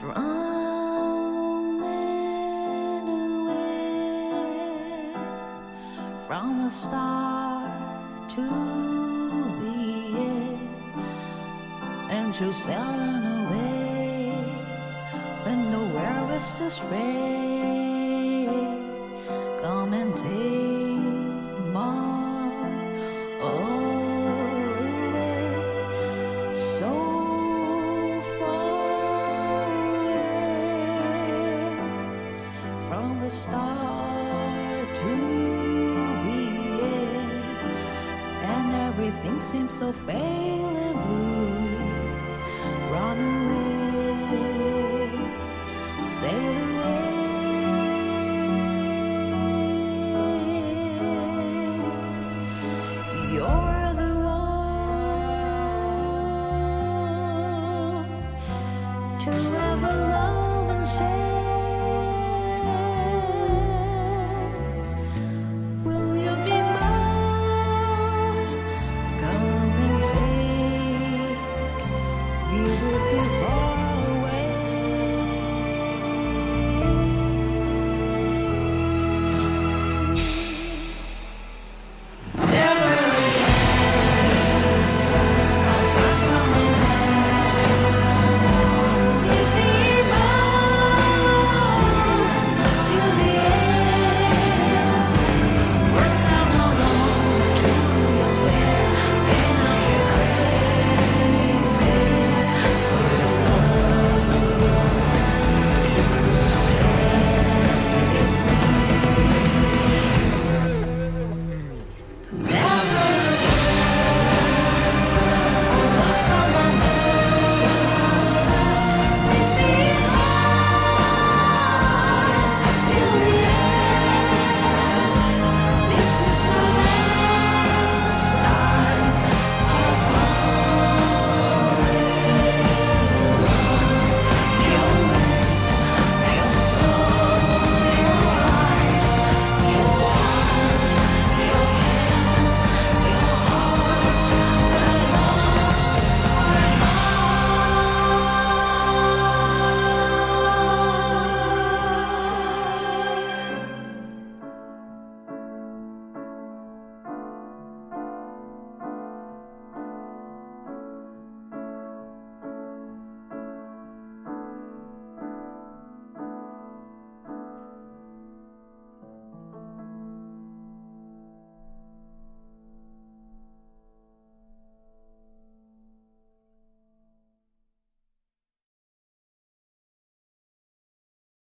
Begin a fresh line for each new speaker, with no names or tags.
drowning away from the start to the end, and you're sailing away when nowhere is to stray. Come and take everything seems so pale and blue. Run away, sail away. to love.